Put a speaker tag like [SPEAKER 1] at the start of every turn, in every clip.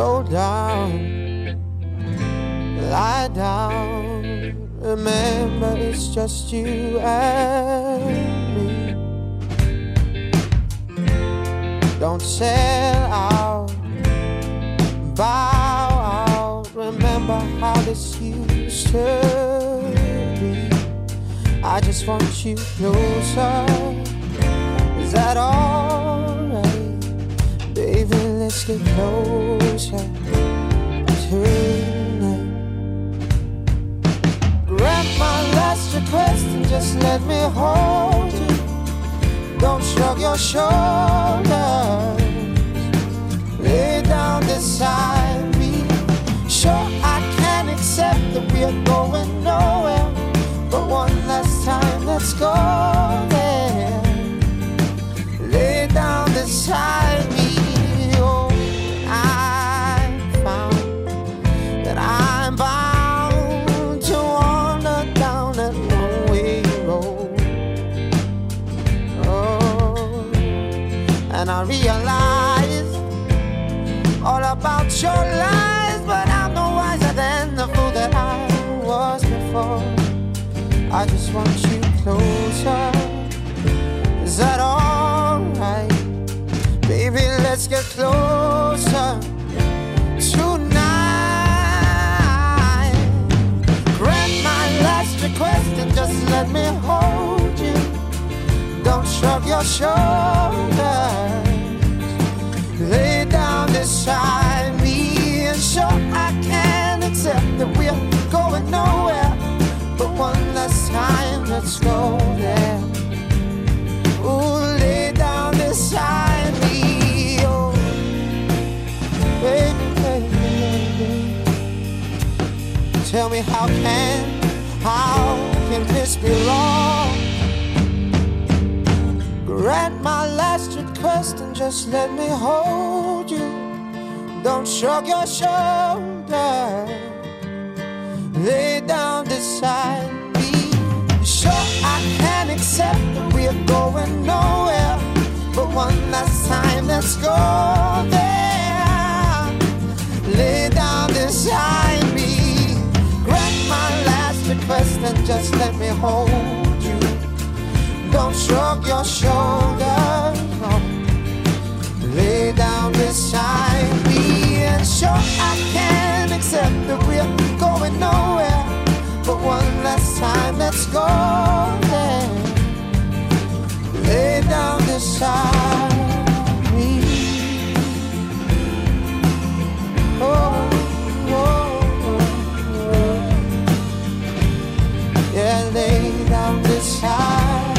[SPEAKER 1] slow down, lie down. Remember, it's just you and me. Don't sell out, bow out. Remember how this used to be. I just want you closer. Is that alright? Let's get closer tonight. Grant my last request and just let me hold you. Don't shrug your shoulders. Lay down beside me. Sure, I can accept that we're going nowhere. But one last time, let's go there. Lay down beside your lies, but I'm no wiser than the fool that I was before. I just want you closer. Is that alright? Baby, let's get closer tonight. Grant my last request and just let me hold you. Don't shrug your shoulders. Tell me how can, how can this be wrong? Grant my last request and just let me hold you. Don't shrug your shoulders. Lay down beside that we're going nowhere. But one last time, let's go there. Lay down beside me. Grant my last request and just let me hold you. Don't shrug your shoulders. No. Lay down beside me. And sure, I can accept that we're going nowhere. But one last time, let's go down beside me. Oh, oh, oh, oh. Yeah, lay down beside.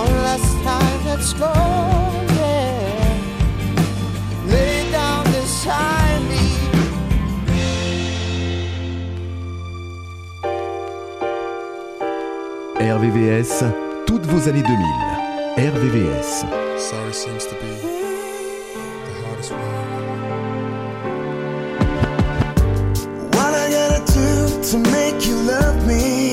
[SPEAKER 1] One last time, let's go
[SPEAKER 2] RVVS, toutes vos années 2000. RVVS.
[SPEAKER 3] Sorry seems to be the hardest one.
[SPEAKER 4] What I gotta do to make you love me?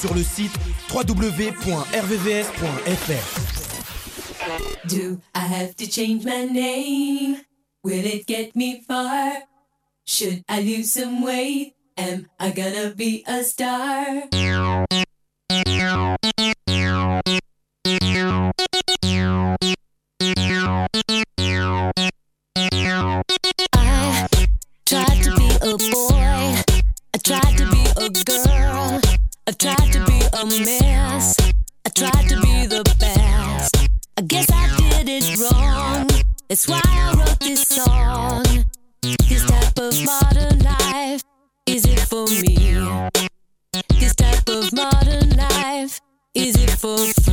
[SPEAKER 5] sur le site www.rvvs.fr.
[SPEAKER 6] Do I have to change my name? Will it get me far? Should I lose some weight? Am I gonna be a star?
[SPEAKER 7] I tried to be a mess. I tried to be the best. I guess I did it wrong. That's why I wrote this song. This type of modern life is it for me? This type of modern life is it for free?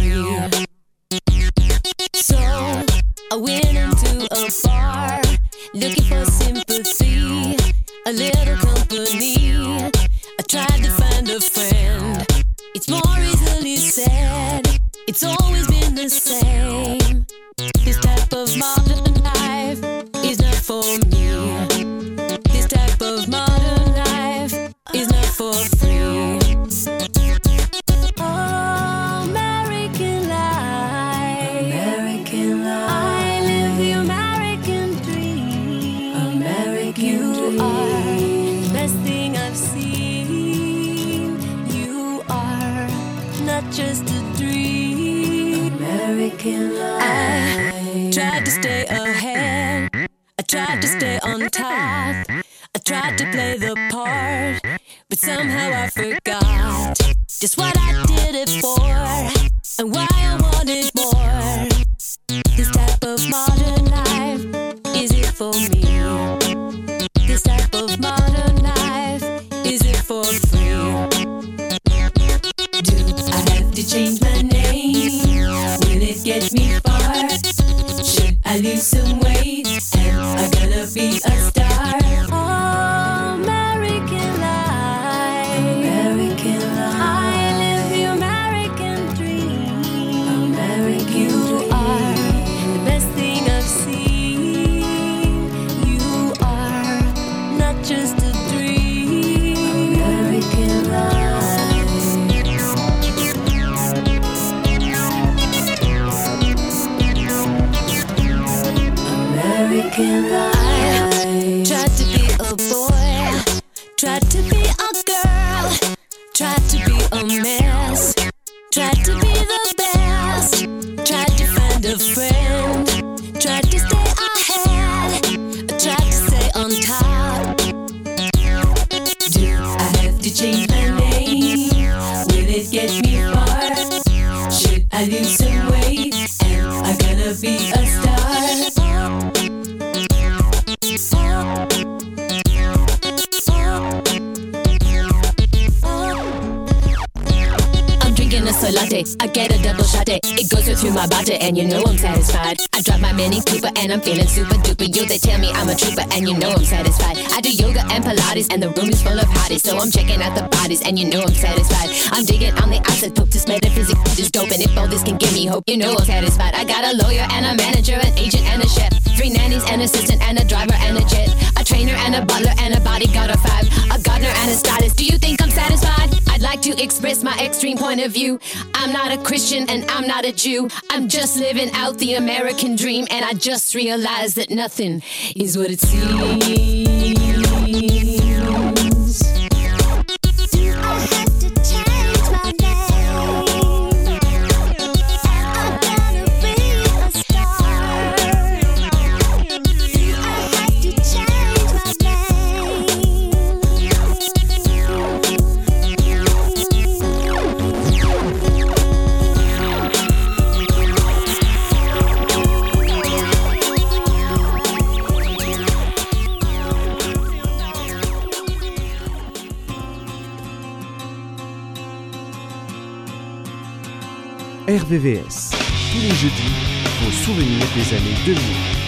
[SPEAKER 7] together. And you
[SPEAKER 8] know I'm satisfied. I drive my Mini Cooper and I'm feeling super duper. You they tell me I'm a trooper and you know I'm satisfied. I do yoga and Pilates and the room is full of hotties. So I'm checking out the bodies and you know I'm satisfied. I'm digging on the isotope to metaphysics is dope. And if all this can give me hope, you know I'm satisfied. I got a lawyer and a manager, an agent and a chef. Three nannies, an assistant and a driver and a jet. A trainer and a butler and a bodyguard of five. A gardener and a stylist. Do you think I'm satisfied? I'd like to express my extreme point of view. I'm not a Christian and I'm not a Jew. I'm just living out the American dream, and I just realized that nothing is what it seems.
[SPEAKER 2] RVVS. Tous les jeudis, vos souvenirs des années 2000.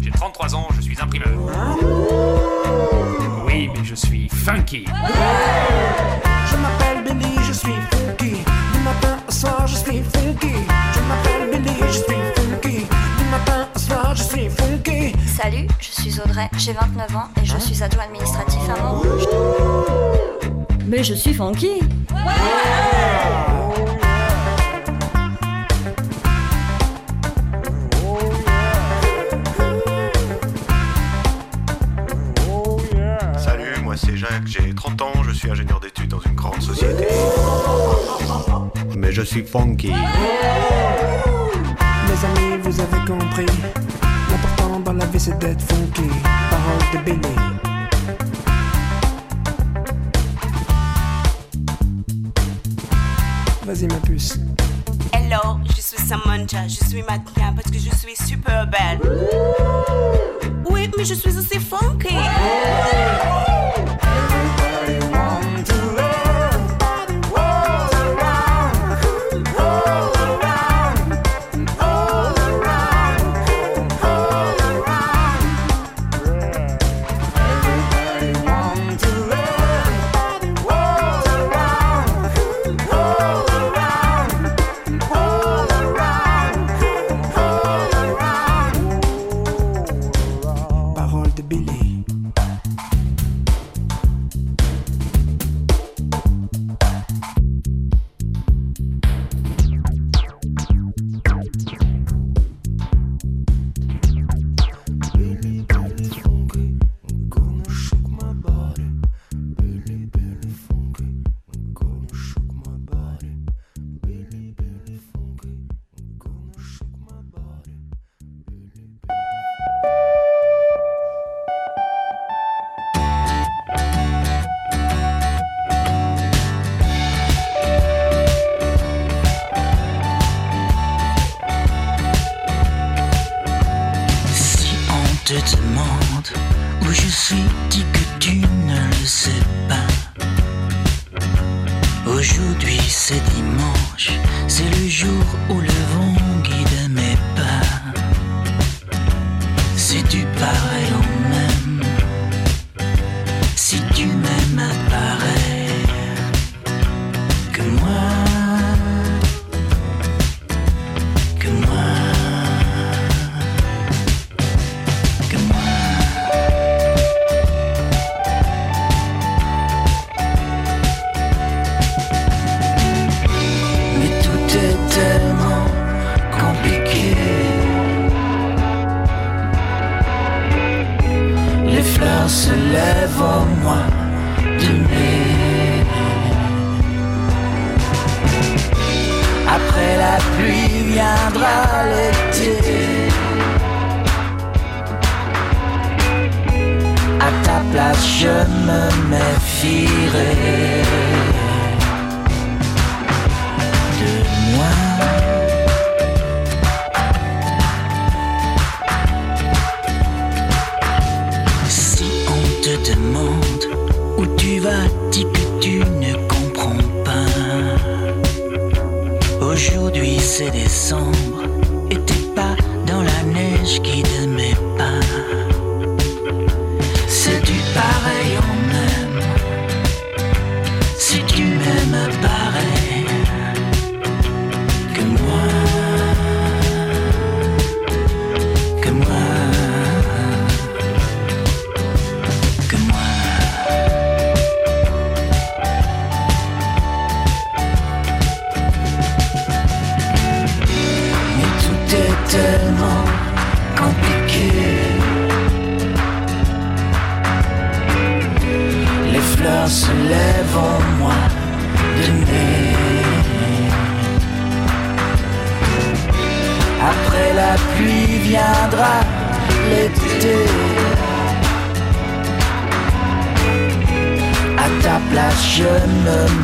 [SPEAKER 9] J'ai 33 ans, je suis imprimeur. Oui, mais je suis funky.
[SPEAKER 4] Je m'appelle Billy, je suis funky. Du matin au soir, je suis funky. Je m'appelle Billy, je suis funky. Du matin au soir, je suis funky.
[SPEAKER 10] Salut, je suis Audrey, j'ai 29 ans et je suis adjoint administratif à Montrouge. Mais je suis funky
[SPEAKER 3] Salut, suis ingénieur d'études dans une grande société. Mais je suis funky.
[SPEAKER 4] Mes amis, vous avez compris. L'important dans la vie, c'est d'être funky. Parole de Billy. Vas-y, ma puce.
[SPEAKER 11] Hello, je suis Samantha, je suis mannequin parce que je suis super belle. Oui, mais je suis aussi funky.
[SPEAKER 12] pluie c'est décembre. Et t'es pas dans la neige qui ne met pas. C'est du pareil
[SPEAKER 7] en
[SPEAKER 13] même Si tu
[SPEAKER 5] m'aimes pas. time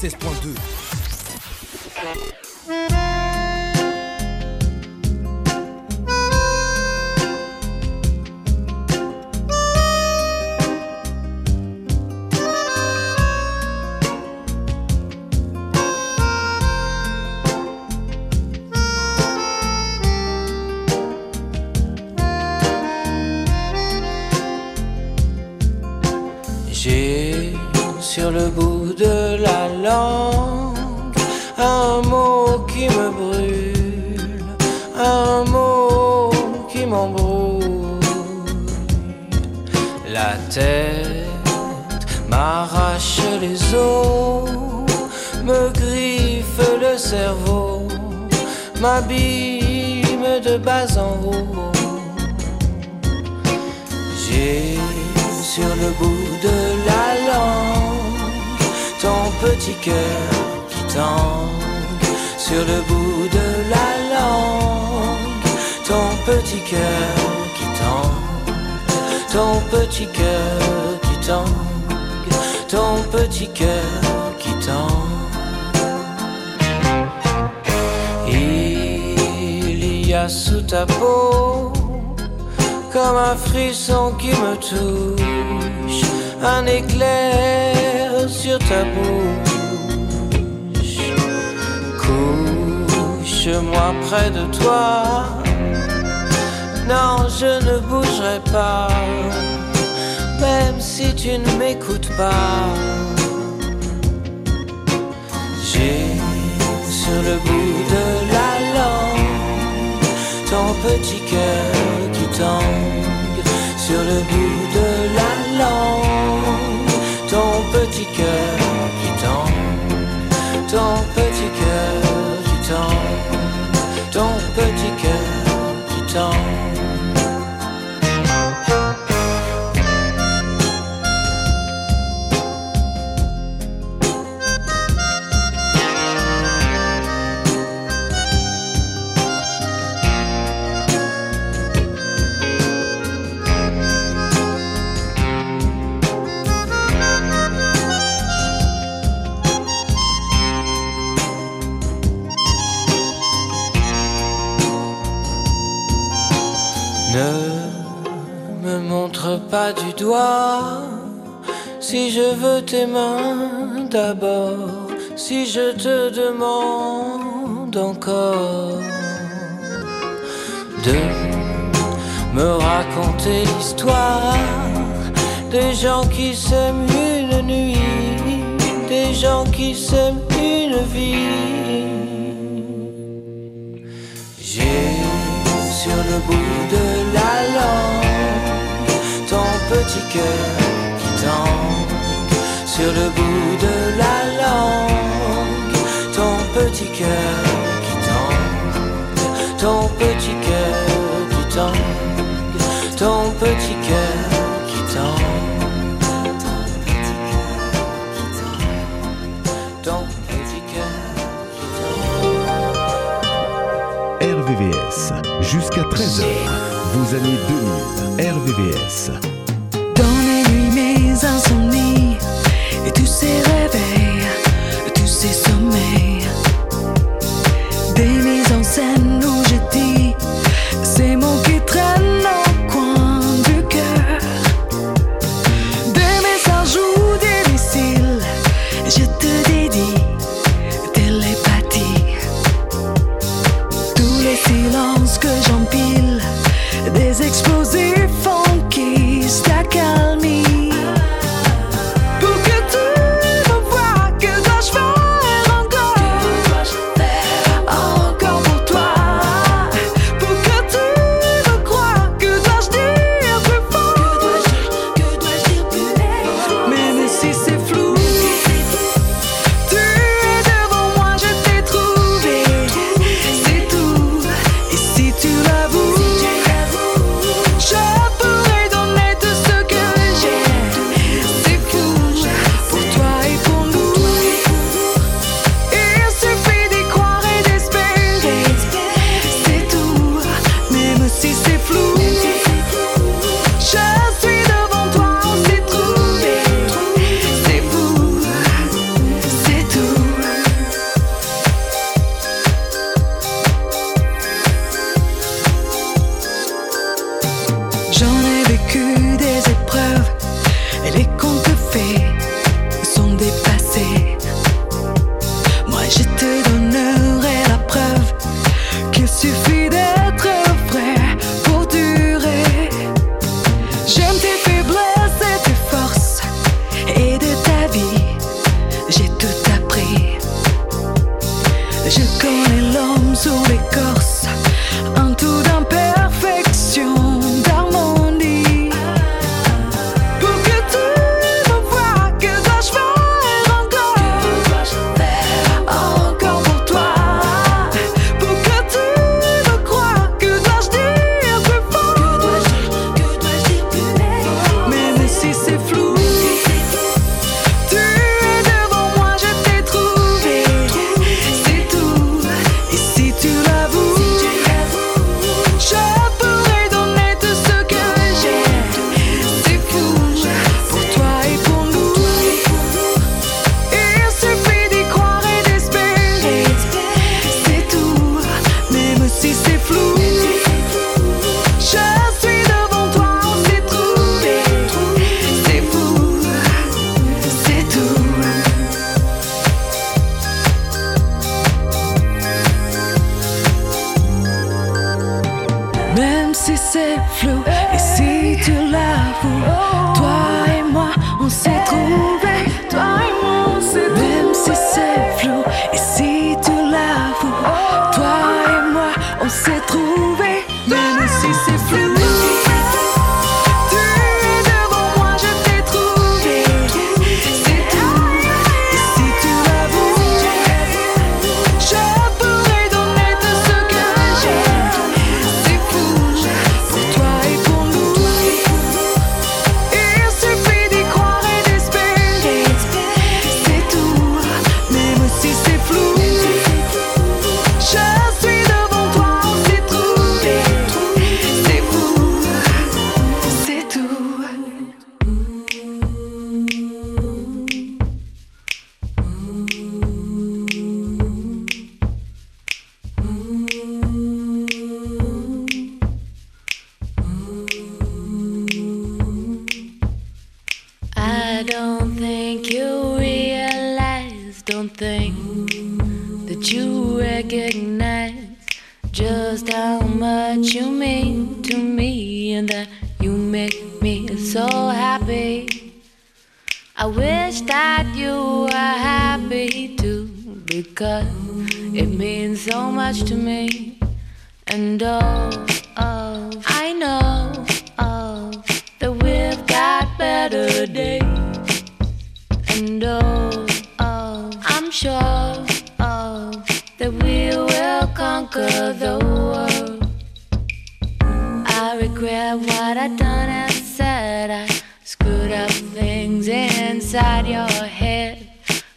[SPEAKER 5] 96.2.
[SPEAKER 14] ton petit cœur qui tangue ton petit cœur qui tangue il y a sous ta peau comme un frisson qui me touche, un éclair sur ta bouche. Couche-moi près de toi, non, je ne bougerai pas, même si tu ne m'écoutes pas. J'ai sur le bout de la langue ton petit cœur qui tangue. Sur le bout de la langue ton petit cœur qui tangue. Ton petit cœur qui tangue. Ton petit cœur qui tangue du doigt si je veux tes mains d'abord, si je te demande encore de me raconter l'histoire des gens qui s'aiment une nuit, des gens qui s'aiment une vie. J'ai sur le bout de petit cœur qui tangue sur le bout de la langue ton petit cœur qui tangue ton petit cœur qui tangue ton petit cœur qui tangue ton petit cœur
[SPEAKER 2] RVVS, jusqu'à 13h. Vos années 2000, RVVS.
[SPEAKER 15] Et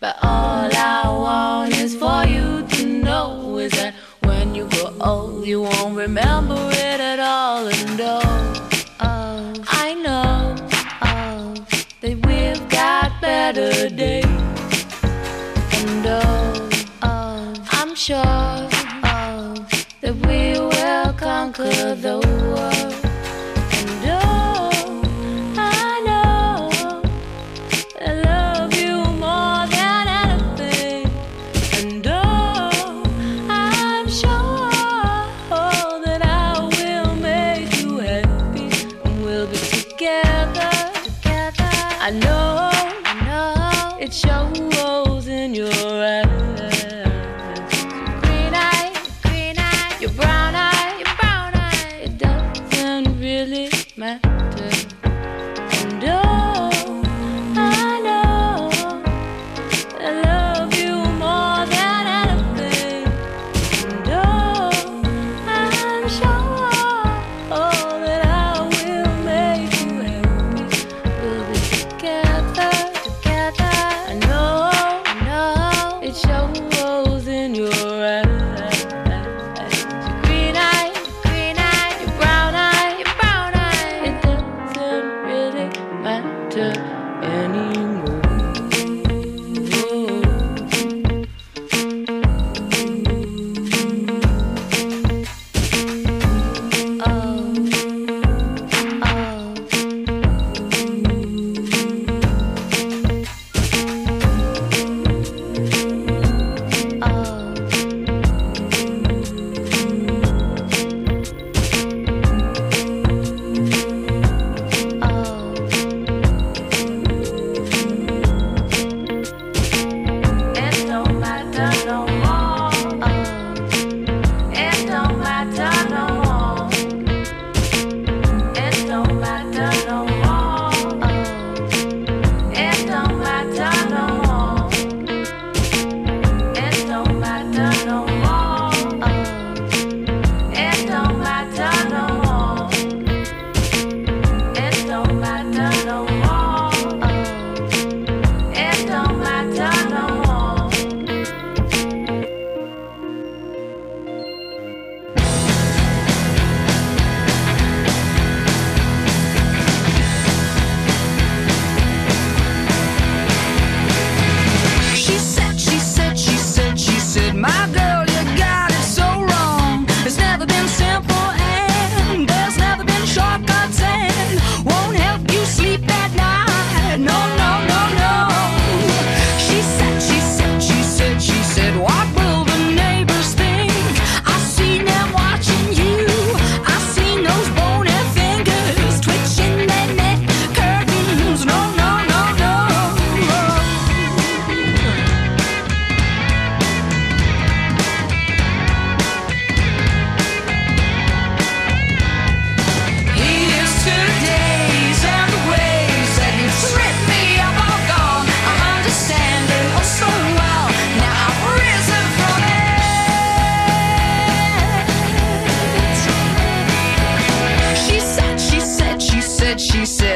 [SPEAKER 7] But all I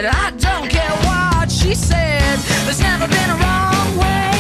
[SPEAKER 7] I don't care what she said. There's never been a wrong way.